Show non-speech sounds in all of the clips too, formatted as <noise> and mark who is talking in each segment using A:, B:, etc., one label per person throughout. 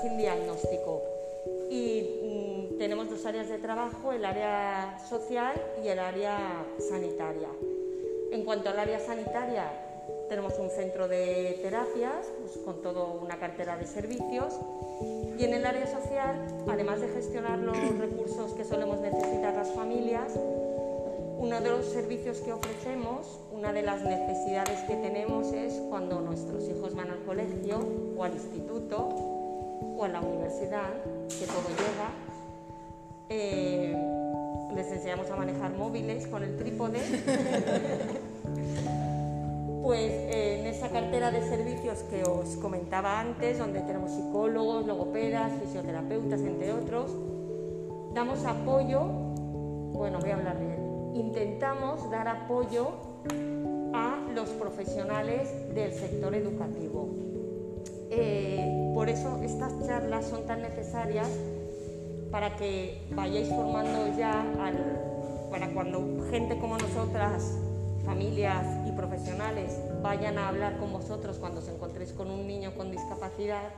A: sin diagnóstico. Y mm, tenemos dos áreas de trabajo, el área social y el área sanitaria. En cuanto al área sanitaria, tenemos un centro de terapias pues, con toda una cartera de servicios y en el área social, además de gestionar los recursos que solemos necesitar las familias, uno de los servicios que ofrecemos, una de las necesidades que tenemos es cuando nuestros hijos van al colegio o al instituto o a la universidad, que todo llega, eh, les enseñamos a manejar móviles con el trípode. <laughs> pues en esa cartera de servicios que os comentaba antes, donde tenemos psicólogos, logopedas, fisioterapeutas, entre otros, damos apoyo, bueno, voy a hablar bien, intentamos dar apoyo a los profesionales del sector educativo. Eh, por eso estas charlas son tan necesarias para que vayáis formando ya, para cuando gente como nosotras familias y profesionales vayan a hablar con vosotros cuando os encontréis con un niño con discapacidad,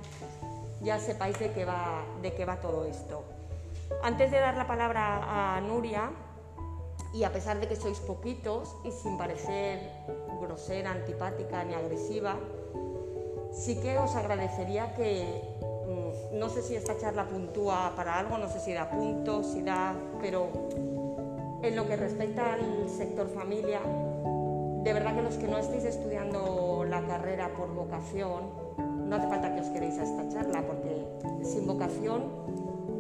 A: ya sepáis de qué va, de qué va todo esto. Antes de dar la palabra a Nuria, y a pesar de que sois poquitos y sin parecer grosera, antipática ni agresiva, sí que os agradecería que, mm, no sé si esta charla puntúa para algo, no sé si da puntos, si da, pero en lo que respecta al sector familia, de verdad que los que no estéis estudiando la carrera por vocación, no hace falta que os queréis a esta charla, porque sin vocación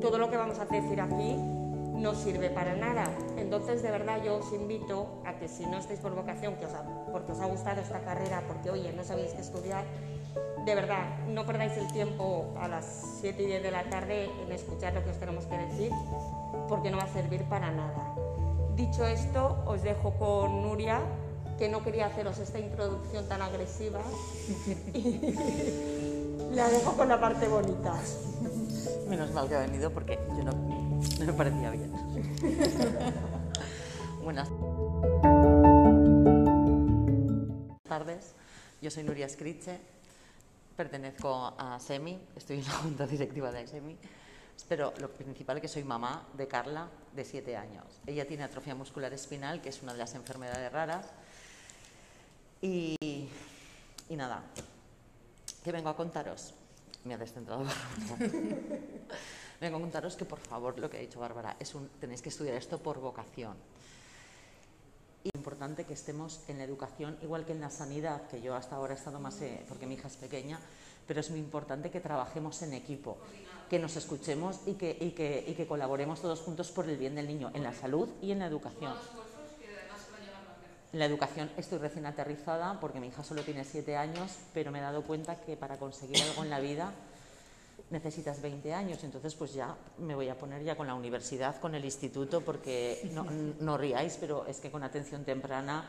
A: todo lo que vamos a decir aquí no sirve para nada. Entonces, de verdad, yo os invito a que si no estáis por vocación, que os porque os ha gustado esta carrera, porque oye, no sabéis qué estudiar, de verdad, no perdáis el tiempo a las 7 y 10 de la tarde en escuchar lo que os tenemos que decir, porque no va a servir para nada. Dicho esto, os dejo con Nuria, que no quería haceros esta introducción tan agresiva. <laughs> la dejo con la parte bonita.
B: Menos mal que ha venido porque yo no, me parecía bien. <laughs> Buenas tardes, yo soy Nuria Scriche, pertenezco a SEMI, estoy en la junta directiva de SEMI pero lo principal es que soy mamá de Carla, de 7 años. Ella tiene atrofia muscular espinal, que es una de las enfermedades raras. Y, y nada, ¿qué vengo a contaros? Me ha descentrado <laughs> Vengo a contaros que, por favor, lo que ha dicho Bárbara, es un, tenéis que estudiar esto por vocación. Es importante que estemos en la educación, igual que en la sanidad, que yo hasta ahora he estado más, eh, porque mi hija es pequeña, pero es muy importante que trabajemos en equipo que nos escuchemos y que, y que, y que colaboremos todos juntos por el bien del niño, en la salud y en la educación. En la educación estoy recién aterrizada porque mi hija solo tiene siete años, pero me he dado cuenta que para conseguir algo en la vida necesitas 20 años. Entonces, pues ya me voy a poner ya con la universidad, con el instituto, porque no, <laughs> no ríais, pero es que con atención temprana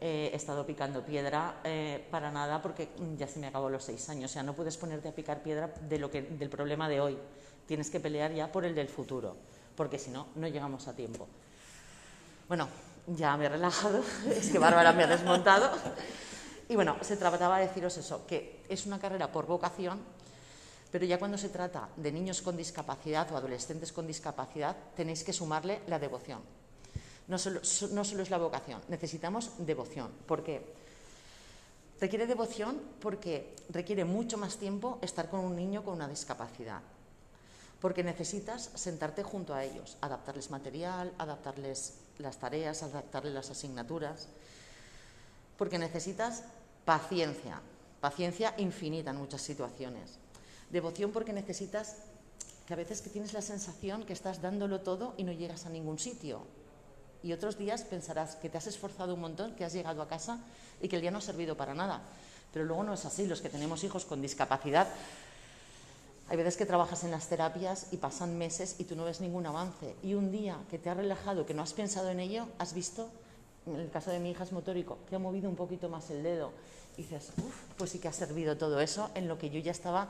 B: he estado picando piedra eh, para nada porque ya se me acabó los seis años. O sea, no puedes ponerte a picar piedra de lo que, del problema de hoy. Tienes que pelear ya por el del futuro, porque si no, no llegamos a tiempo. Bueno, ya me he relajado, <laughs> es que Bárbara me ha desmontado. Y bueno, se trataba de deciros eso, que es una carrera por vocación, pero ya cuando se trata de niños con discapacidad o adolescentes con discapacidad, tenéis que sumarle la devoción no solo, es la vocación, necesitamos devoción. ¿Por qué? Requiere devoción porque requiere mucho más tiempo estar con un niño con una discapacidad. Porque necesitas sentarte junto a ellos, adaptarles material, adaptarles las tareas, adaptarles las asignaturas. Porque necesitas paciencia, paciencia infinita en muchas situaciones. Devoción porque necesitas que a veces que tienes la sensación que estás dándolo todo y no llegas a ningún sitio y otros días pensarás que te has esforzado un montón, que has llegado a casa y que el día no ha servido para nada. Pero luego no es así. Los que tenemos hijos con discapacidad, hay veces que trabajas en las terapias y pasan meses y tú no ves ningún avance. Y un día que te has relajado, que no has pensado en ello, has visto, en el caso de mi hija es motórico, que ha movido un poquito más el dedo. Y dices, uff, pues sí que ha servido todo eso en lo que yo ya estaba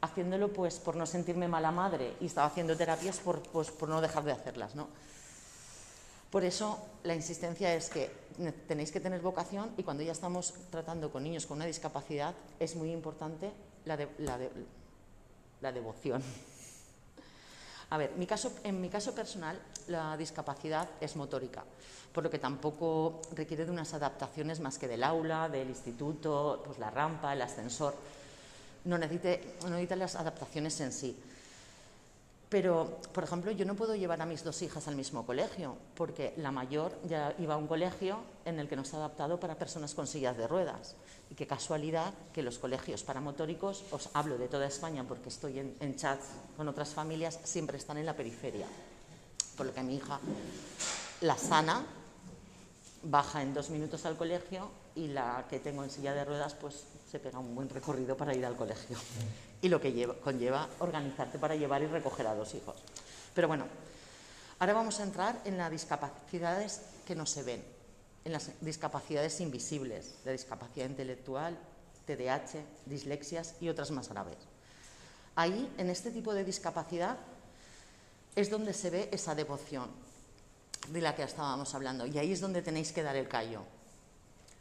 B: haciéndolo pues por no sentirme mala madre y estaba haciendo terapias por, pues, por no dejar de hacerlas, ¿no? Por eso la insistencia es que tenéis que tener vocación y cuando ya estamos tratando con niños con una discapacidad es muy importante la, la devoción. A ver, mi caso, en mi caso personal, la discapacidad es motórica, por lo que tampoco requiere de unas adaptaciones más que del aula, del instituto, pues la rampa, el ascensor. No necesita, no necesita las adaptaciones en sí. Pero, por ejemplo, yo no puedo llevar a mis dos hijas al mismo colegio, porque la mayor ya iba a un colegio en el que no está adaptado para personas con sillas de ruedas. Y qué casualidad que los colegios paramotóricos, os hablo de toda España porque estoy en, en con otras familias, siempre están en la periferia. Por lo que mi hija, la sana, baja en dos minutos al colegio y la que tengo en silla de ruedas, pues se pega un buen recorrido para ir al colegio y lo que conlleva organizarte para llevar y recoger a dos hijos. Pero bueno, ahora vamos a entrar en las discapacidades que no se ven, en las discapacidades invisibles, la discapacidad intelectual, TDAH, dislexias y otras más graves. Ahí, en este tipo de discapacidad, es donde se ve esa devoción de la que estábamos hablando y ahí es donde tenéis que dar el callo.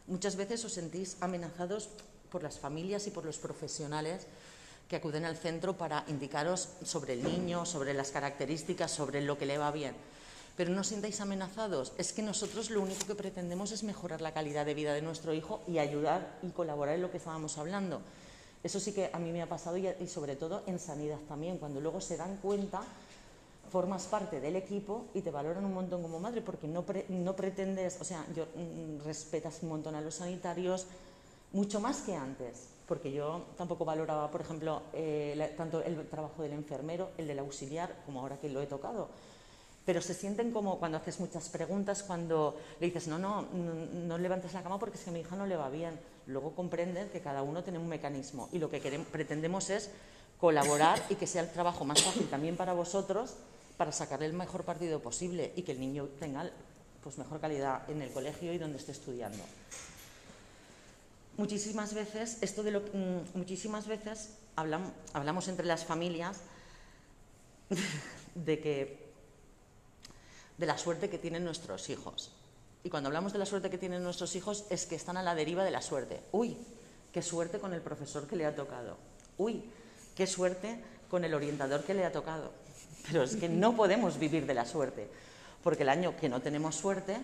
B: Muchas veces os sentís amenazados por las familias y por los profesionales que acuden al centro para indicaros sobre el niño, sobre las características, sobre lo que le va bien. Pero no os sintáis amenazados. Es que nosotros lo único que pretendemos es mejorar la calidad de vida de nuestro hijo y ayudar y colaborar en lo que estábamos hablando. Eso sí que a mí me ha pasado y, sobre todo en sanidad también, cuando luego se dan cuenta, formas parte del equipo y te valoran un montón como madre porque no, no pretendes, o sea, yo, mm, respetas un montón a los sanitarios, mucho más que antes porque yo tampoco valoraba, por ejemplo, eh, tanto el trabajo del enfermero, el del auxiliar, como ahora que lo he tocado. Pero se sienten como cuando haces muchas preguntas, cuando le dices, no, no, no, levantes la cama porque es que a mi hija no le va bien. Luego comprenden que cada uno tiene un mecanismo y lo que queremos, pretendemos es colaborar y que sea el trabajo más fácil también para vosotros para sacarle el mejor partido posible y que el niño tenga pues, mejor calidad en el colegio y donde esté estudiando muchísimas veces, esto de mm, muchísimas veces hablamos, hablamos entre las familias de que de la suerte que tienen nuestros hijos. Y cuando hablamos de la suerte que tienen nuestros hijos es que están a la deriva de la suerte. Uy, qué suerte con el profesor que le ha tocado. Uy, qué suerte con el orientador que le ha tocado. Pero es que no podemos vivir de la suerte, porque el año que no tenemos suerte,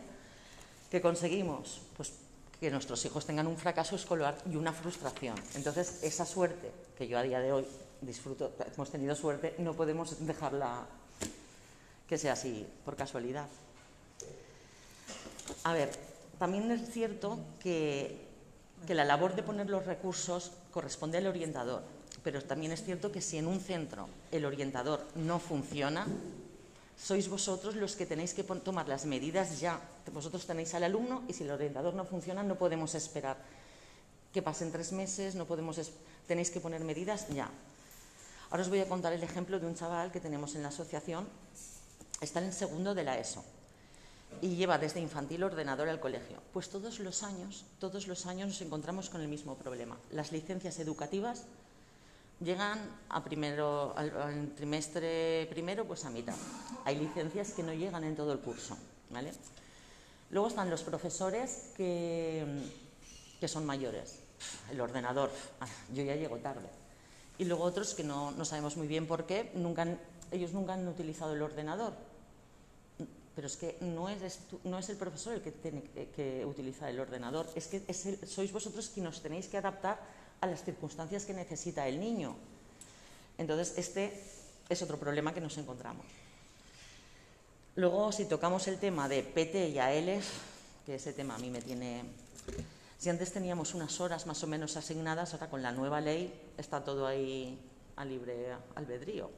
B: ¿qué conseguimos? Pues que nuestros hijos tengan un fracaso escolar y una frustración. Entonces, esa suerte que yo a día de hoy disfruto, hemos tenido suerte, no podemos dejarla que sea así por casualidad. A ver, también es cierto que, que la labor de poner los recursos corresponde al orientador, pero también es cierto que si en un centro el orientador no funciona, sois vosotros los que tenéis que tomar las medidas ya. Vosotros tenéis al alumno y si el orientador no funciona no podemos esperar que pasen tres meses, no podemos tenéis que poner medidas ya. Ahora os voy a contar el ejemplo de un chaval que tenemos en la asociación, está en segundo de la ESO y lleva desde infantil ordenador al colegio. Pues todos los años, todos los años nos encontramos con el mismo problema. Las licencias educativas llegan a primero, al, trimestre primero, pues a mitad. Hay licencias que no llegan en todo el curso. ¿vale? Luego están los profesores que, que son mayores. El ordenador, ah, yo ya llego tarde. Y luego otros que no, no sabemos muy bien por qué, nunca ellos nunca han utilizado el ordenador. Pero es que no es, no es el profesor el que tiene que, utilizar el ordenador, es que sois vosotros quienes os tenéis que adaptar a las circunstancias que necesita el niño. Entonces, este es otro problema que nos encontramos. Luego, si tocamos el tema de PT y AL, que ese tema a mí me tiene... Si antes teníamos unas horas más o menos asignadas, ahora con la nueva ley está todo ahí a libre albedrío.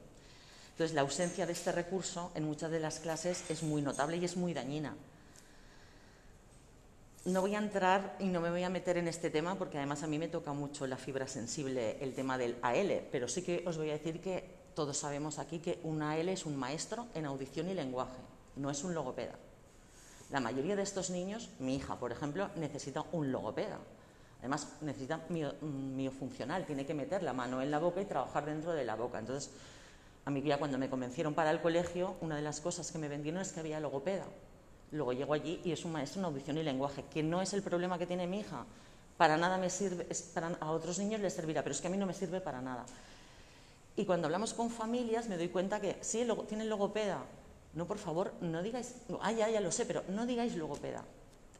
B: Entonces, la ausencia de este recurso en muchas de las clases es muy notable y es muy dañina. No voy a entrar y no me voy a meter en este tema porque además a mí me toca mucho la fibra sensible el tema del AL, pero sí que os voy a decir que todos sabemos aquí que un AL es un maestro en audición y lenguaje, no es un logopeda. La mayoría de estos niños, mi hija, por ejemplo, necesita un logopeda. Además, necesita miofuncional, tiene que meter la mano en la boca y trabajar dentro de la boca. Entonces, a mí ya cuando me convencieron para el colegio, una de las cosas que me vendieron es que había logopeda. Luego llego allí y es un maestro en audición y lenguaje, que no es el problema que tiene mi hija. Para nada me sirve, para, a otros niños les servirá, pero es que a mí no me sirve para nada. Y cuando hablamos con familias me doy cuenta que sí, tienen logopeda. No, por favor, no digáis, ah, ya, ya lo sé, pero no digáis logopeda.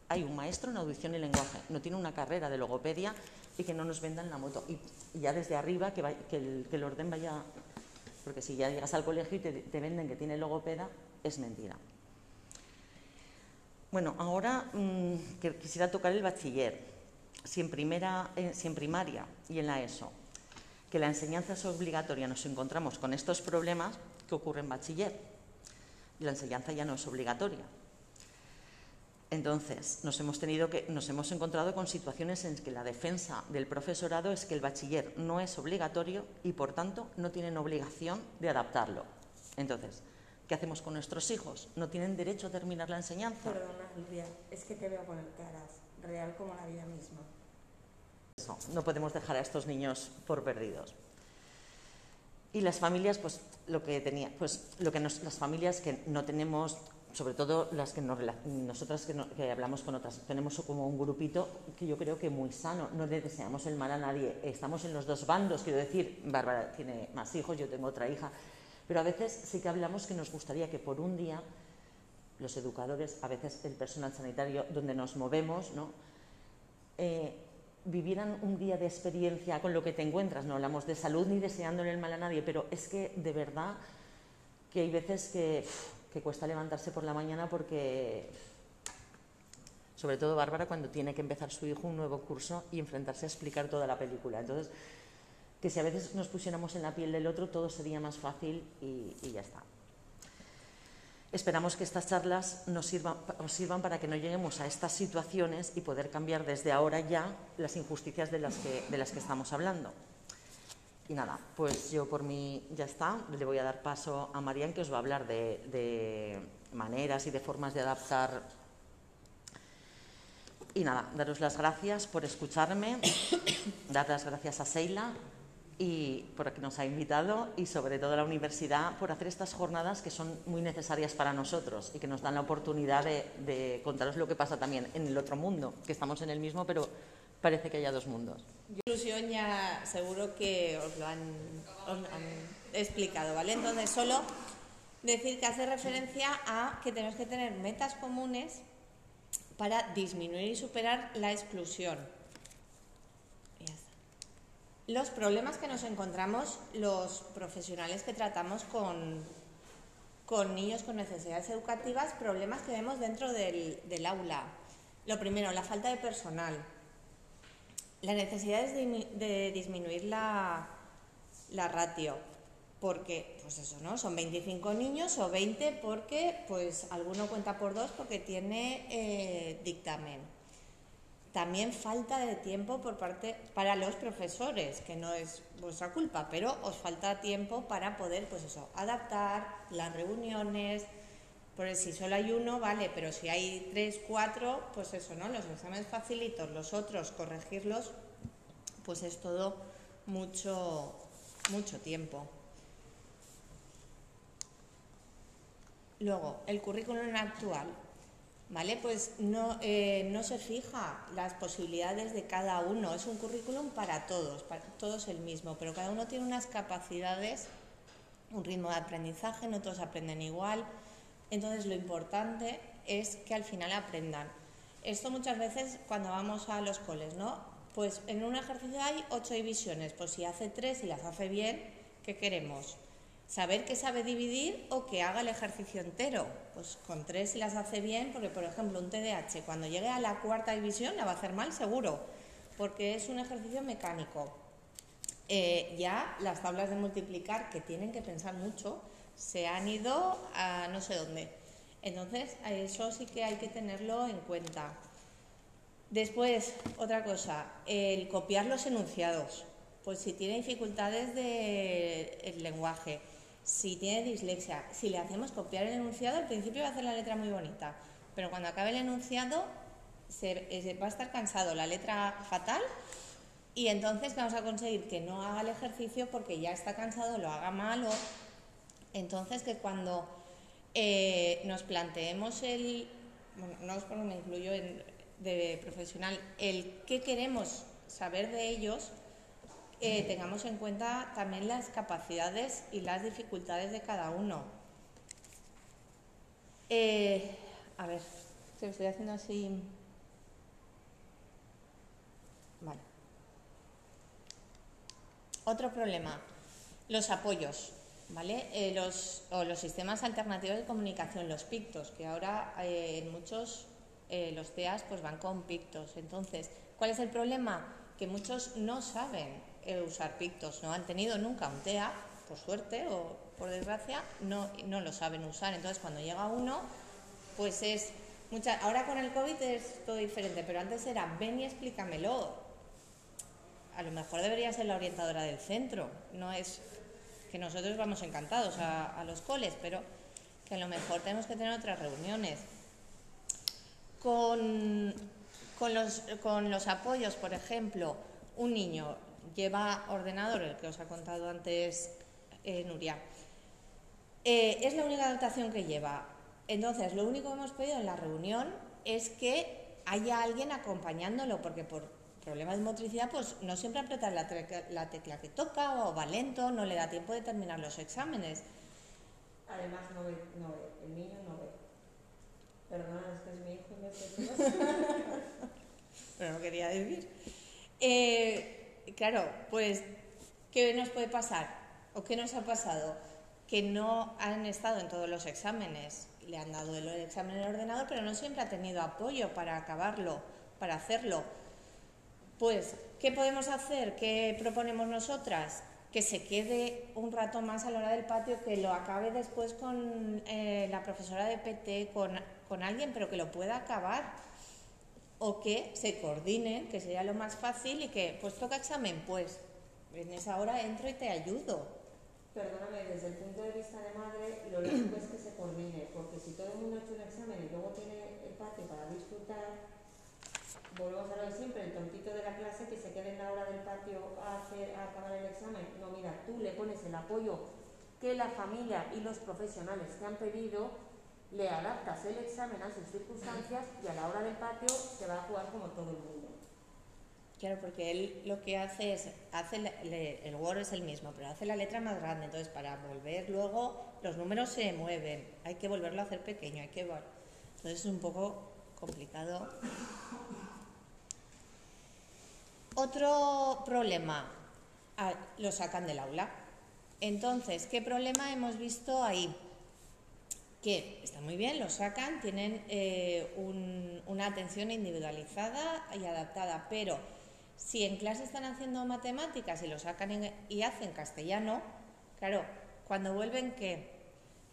B: Hay un maestro en audición y lenguaje, no tiene una carrera de logopedia y que no nos vendan la moto. Y, ya desde arriba que, el, orden vaya, porque si ya llegas al colegio y te, venden que tiene logopeda, es mentira. Bueno, ahora mm, quisiera tocar el bachiller. Si en, primera, eh, si en primaria y en la ESO que la enseñanza es obligatoria, nos encontramos con estos problemas que ocurren en bachiller. La enseñanza ya no es obligatoria. Entonces, nos hemos, tenido que, nos hemos encontrado con situaciones en que la defensa del profesorado es que el bachiller no es obligatorio y, por tanto, no tienen obligación de adaptarlo. Entonces, ¿qué hacemos con nuestros hijos? ¿No tienen derecho a terminar la enseñanza?
A: Perdona, Lidia, es que te veo poner caras, real como la vida misma
B: no podemos dejar a estos niños por perdidos. Y las familias, pues lo que tenía, pues lo que las familias que no tenemos, sobre todo las que nosotras que, hablamos con otras, tenemos como un grupito que yo creo que muy sano, no le deseamos el mal a nadie, estamos en los dos bandos, quiero decir, Bárbara tiene más hijos, yo tengo otra hija, pero a veces sí que hablamos que nos gustaría que por un día los educadores, a veces el personal sanitario donde nos movemos, ¿no? Eh, vivieran un día de experiencia con lo que te encuentras. No hablamos de salud ni deseándole el mal a nadie, pero es que de verdad que hay veces que, cuesta levantarse por la mañana porque, sobre todo Bárbara, cuando tiene que empezar su hijo un nuevo curso y enfrentarse a explicar toda la película. Entonces, que si a veces nos pusiéramos en la piel del otro, todo sería más fácil y ya está. Esperamos que estas charlas nos sirvan, para que no lleguemos a estas situaciones y poder cambiar desde ahora ya las injusticias de las que, estamos hablando. Y nada, pues yo por mí ya está. Le voy a dar paso a Marian, que os va a hablar de maneras y de formas de adaptar. Y nada, daros las gracias por escucharme, dar las gracias a Seila y por que nos ha invitado y sobre todo la universidad por hacer estas jornadas que son muy necesarias para nosotros y que nos dan la oportunidad de, contaros lo que pasa también en el otro mundo, que estamos en el mismo, pero parece que haya dos mundos.
C: Inclusión ya seguro que os lo han, explicado, ¿vale? Entonces, solo decir que hace referencia a que tenemos que tener metas comunes para disminuir y superar la exclusión los problemas que nos encontramos los profesionales que tratamos con, con niños con necesidades educativas, problemas que vemos dentro del, aula. Lo primero, la falta de personal. La necesidad es de, disminuir la, la, ratio, porque, pues eso, ¿no? Son 25 niños o 20 porque, pues, alguno cuenta por dos porque tiene eh, dictamen también falta de tiempo por parte para los profesores, que no es vuestra culpa, pero os falta tiempo para poder, pues eso, adaptar las reuniones. Porque si solo hay uno, vale, pero si hay tres, cuatro, pues eso, ¿no? Los exámenes facilitos, los otros corregirlos, pues es todo mucho, mucho tiempo. Luego, el currículum actual. ¿Vale? Pues no, eh, no se fija las posibilidades de cada uno, es un currículum para todos, para todos el mismo, pero cada uno tiene unas capacidades, un ritmo de aprendizaje, no todos aprenden igual, entonces lo importante es que al final aprendan. Esto muchas veces cuando vamos a los coles, ¿no? Pues en un ejercicio hay ocho divisiones, pues si hace tres y las hace bien, ¿qué queremos? Saber que sabe dividir o que haga el ejercicio entero. Pues con tres si las hace bien, porque por ejemplo un TDAH cuando llegue a la cuarta división la va a hacer mal seguro, porque es un ejercicio mecánico. Eh, ya las tablas de multiplicar, que tienen que pensar mucho, se han ido a no sé dónde. Entonces, eso sí que hay que tenerlo en cuenta. Después, otra cosa, el copiar los enunciados. Pues si tiene dificultades del lenguaje, si tiene dislexia, si le hacemos copiar el enunciado, al principio va a hacer la letra muy bonita, pero cuando acabe el enunciado se, va a estar cansado, la letra fatal, y entonces vamos a conseguir que no haga el ejercicio porque ya está cansado, lo haga mal, o entonces que cuando eh, nos planteemos el, bueno, no es porque me incluyo de profesional, el qué queremos saber de ellos, eh, tengamos en cuenta también las capacidades y las dificultades de cada uno. Eh, a ver, se lo estoy haciendo así. Vale. Otro problema, los apoyos, ¿vale? Eh, los, o los sistemas alternativos de comunicación, los pictos, que ahora eh, en muchos los TEAs pues van con pictos. Entonces, ¿cuál es el problema? Que muchos no saben usar pictos, no han tenido nunca un TEA, por suerte o por desgracia, no, no lo saben usar. Entonces, cuando llega uno, pues es mucha, ahora con el COVID es todo diferente, pero antes era ven y explícamelo, a lo mejor debería ser la orientadora del centro. No es que nosotros vamos encantados a, los coles, pero que a lo mejor tenemos que tener otras reuniones. Con, los, con los apoyos, por ejemplo, un niño lleva ordenador, el que os ha contado antes eh, Nuria. Eh, es la única adaptación que lleva. Entonces, lo único que hemos pedido en la reunión es que haya alguien acompañándolo, porque por problemas de motricidad, pues no siempre apretar la, la, tecla que toca o va lento, no le da tiempo de terminar los exámenes.
A: Además, no ve, no ve. el niño no ve. Perdona, es que es mi hijo y me <laughs>
C: Pero no quería decir. Eh, claro, pues, ¿qué nos puede pasar? ¿O qué nos ha pasado? Que no han estado en todos los exámenes. Le han dado el examen en el ordenador, pero no siempre ha tenido apoyo para acabarlo, para hacerlo pues, ¿qué podemos hacer? ¿Qué proponemos nosotras? Que se quede un rato más a la hora del patio, que lo acabe después con eh, la profesora de PT, con, alguien, pero que lo pueda acabar. O que se coordinen, que sería lo más fácil, y que, pues toca examen, pues en esa hora entro y te ayudo.
A: Perdóname, desde el punto de vista de madre, lo lógico es que se coordine, porque si todo el mundo ha hecho un examen y luego tiene el patio para disfrutar, volvemos a lo de siempre, el tontito de la clase que se quede en la hora del patio a, hacer, a acabar el examen. No, mira, tú le pones el apoyo que la familia y los profesionales te han pedido, le adaptas el examen a sus circunstancias y a la hora del patio se va a jugar como todo el mundo.
C: Claro, porque él lo que hace es, hace el Word es el mismo, pero hace la letra más grande, entonces para volver luego los números se mueven, hay que volverlo a hacer pequeño, hay que... Entonces es un poco complicado otro problema, ah, lo sacan del aula. Entonces, ¿qué problema hemos visto ahí? Que está muy bien, lo sacan, tienen eh, una atención individualizada y adaptada, pero si en clase están haciendo matemáticas y lo sacan y hacen castellano, claro, cuando vuelven, ¿qué?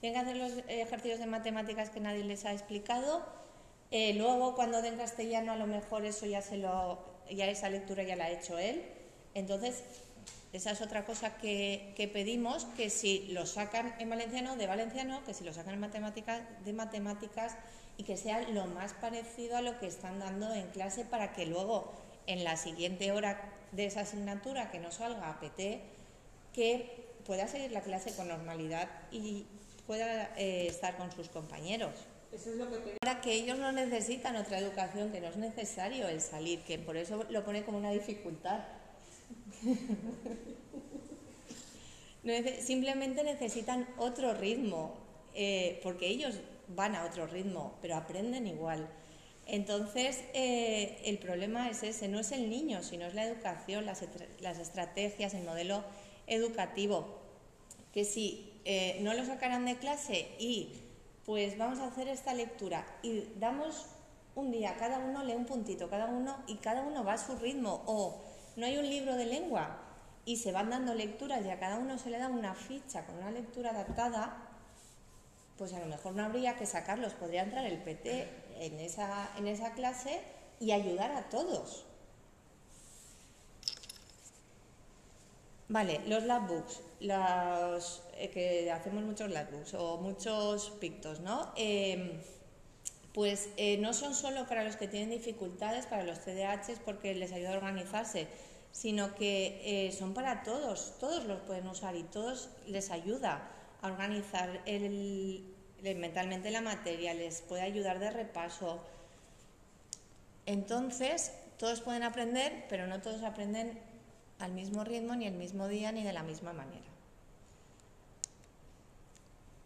C: Tienen que hacer los ejercicios de matemáticas que nadie les ha explicado. Eh, luego, cuando den castellano, a lo mejor eso ya se lo ya esa lectura ya la ha hecho él. Entonces, esa es otra cosa que, pedimos, que si lo sacan en valenciano, de valenciano, que si lo sacan en matemáticas, de matemáticas, y que sea lo más parecido a lo que están dando en clase para que luego, en la siguiente hora de esa asignatura, que no salga a PT, que pueda seguir la clase con normalidad y pueda eh, estar con sus compañeros.
A: Eso es lo que
C: Ahora que ellos no necesitan otra educación, que no es necesario el salir, que por eso lo pone como una dificultad. Simplemente necesitan otro ritmo, eh, porque ellos van a otro ritmo, pero aprenden igual. Entonces, eh, el problema es ese, no es el niño, sino es la educación, las, estrategias, el modelo educativo. Que si eh, no lo sacarán de clase y pues vamos a hacer esta lectura y damos un día, cada uno lee un puntito, cada uno y cada uno va a su ritmo. O no hay un libro de lengua y se van dando lecturas y a cada uno se le da una ficha con una lectura adaptada, pues a lo mejor no habría que sacarlos, podría entrar el PT en esa, en esa clase y ayudar a todos. Vale, los labbooks, los eh, que hacemos muchos labbooks o muchos pictos, ¿no? Em, pues eh, no son solo para los que tienen dificultades, para los CDHs, porque les ayuda a organizarse, sino que eh, son para todos, todos los pueden usar y todos les ayuda a organizar mentalmente la materia, les puede ayudar de repaso. Entonces, todos pueden aprender, pero no todos aprenden al mismo ritmo, ni el mismo día, ni de la misma manera.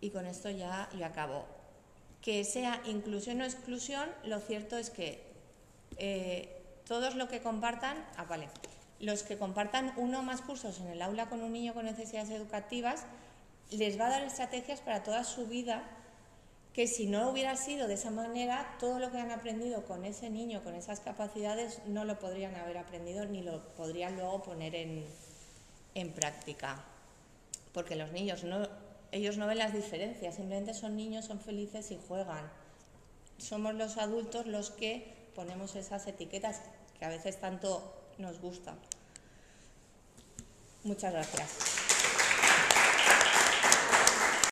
C: Y con esto ya yo acabo. Que sea inclusión o exclusión, lo cierto es que eh, todos los que compartan, ah, vale, los que compartan uno o más cursos en el aula con un niño con necesidades educativas, les va a dar estrategias para toda su vida que si no hubiera sido de esa manera, todo lo que han aprendido con ese niño, con esas capacidades, no lo podrían haber aprendido ni lo podrían luego poner en, en práctica. Porque los niños no, ellos no ven las diferencias, simplemente son niños, son felices y juegan. Somos los adultos los que ponemos esas etiquetas que a veces tanto nos gustan. Muchas gracias.